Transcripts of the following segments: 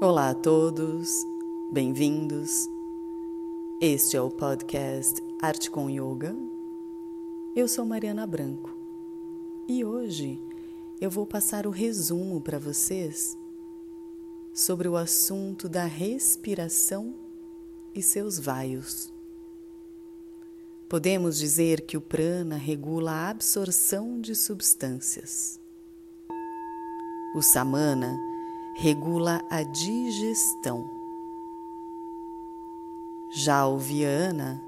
Olá a todos, bem-vindos. Este é o podcast Arte com Yoga. Eu sou Mariana Branco e hoje eu vou passar o resumo para vocês sobre o assunto da respiração e seus vaios. Podemos dizer que o prana regula a absorção de substâncias. O samana regula a digestão. Já o viana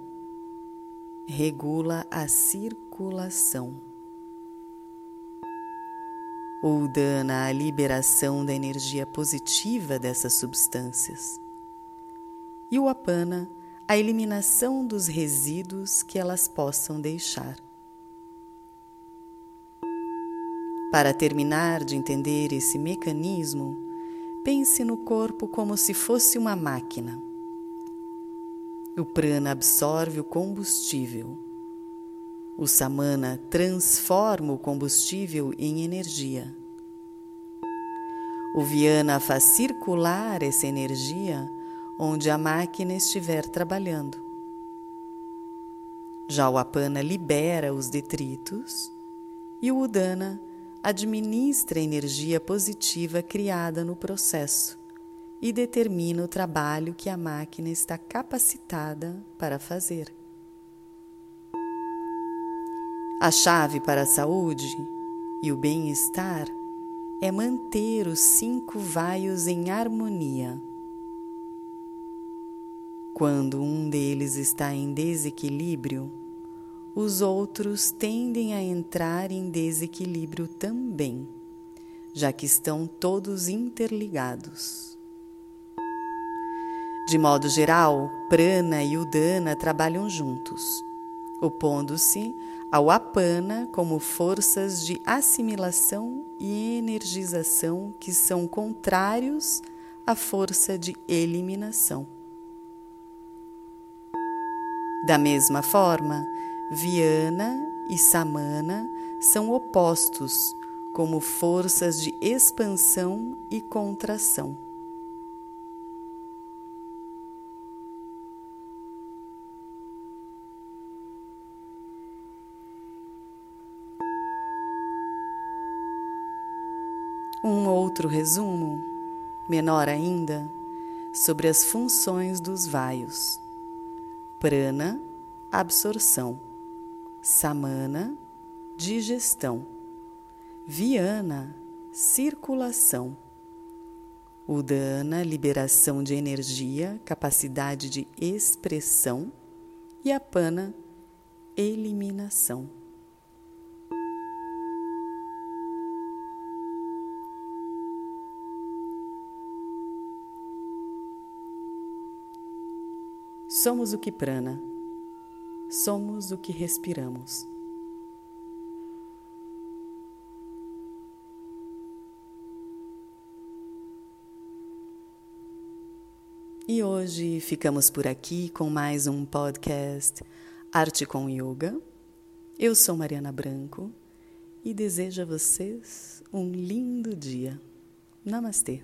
regula a circulação. O udana a liberação da energia positiva dessas substâncias. E o apana a eliminação dos resíduos que elas possam deixar. Para terminar de entender esse mecanismo, pense no corpo como se fosse uma máquina. O prana absorve o combustível. O samana transforma o combustível em energia. O viana faz circular essa energia onde a máquina estiver trabalhando. Já o apana libera os detritos e o udana administra a energia positiva criada no processo e determina o trabalho que a máquina está capacitada para fazer. A chave para a saúde e o bem-estar é manter os cinco vaios em harmonia. Quando um deles está em desequilíbrio, os outros tendem a entrar em desequilíbrio também, já que estão todos interligados. De modo geral, prana e udana trabalham juntos, opondo-se ao apana como forças de assimilação e energização que são contrários à força de eliminação. Da mesma forma, Viana e Samana são opostos como forças de expansão e contração. Um outro resumo, menor ainda, sobre as funções dos vaios. Prana, absorção samana, digestão, viana, circulação, udana, liberação de energia, capacidade de expressão. E apana, eliminação. Somos o que prana Somos o que respiramos. E hoje ficamos por aqui com mais um podcast Arte com Yoga. Eu sou Mariana Branco e desejo a vocês um lindo dia. Namastê.